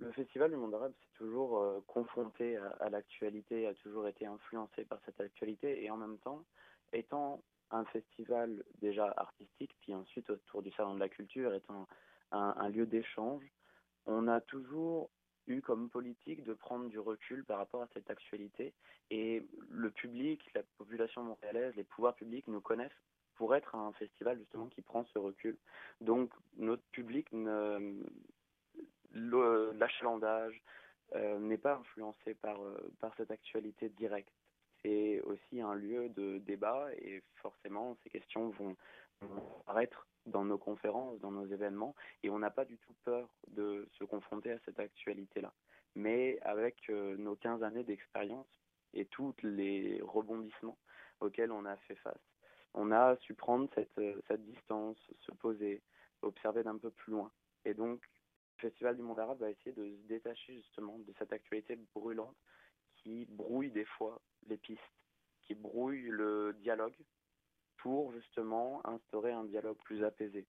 Le Festival du Monde Arabe s'est toujours euh, confronté à, à l'actualité, a toujours été influencé par cette actualité et en même temps, étant un festival déjà artistique, puis ensuite autour du Salon de la Culture, étant un, un lieu d'échange, on a toujours eu comme politique de prendre du recul par rapport à cette actualité et le public, la population montréalaise, les pouvoirs publics nous connaissent pour être un festival justement qui prend ce recul. Donc notre public ne l'achalandage euh, n'est pas influencé par, euh, par cette actualité directe. C'est aussi un lieu de débat et forcément ces questions vont, apparaître dans nos conférences, dans nos événements et on n'a pas du tout peur de se confronter à cette actualité-là. Mais avec euh, nos 15 années d'expérience et tous les rebondissements auxquels on a fait face, on a su prendre cette, cette distance, se poser, observer d'un peu plus loin. Et donc Festival du Monde Arabe va essayer de se détacher justement de cette actualité brûlante qui brouille des fois les pistes, qui brouille le dialogue pour justement instaurer un dialogue plus apaisé.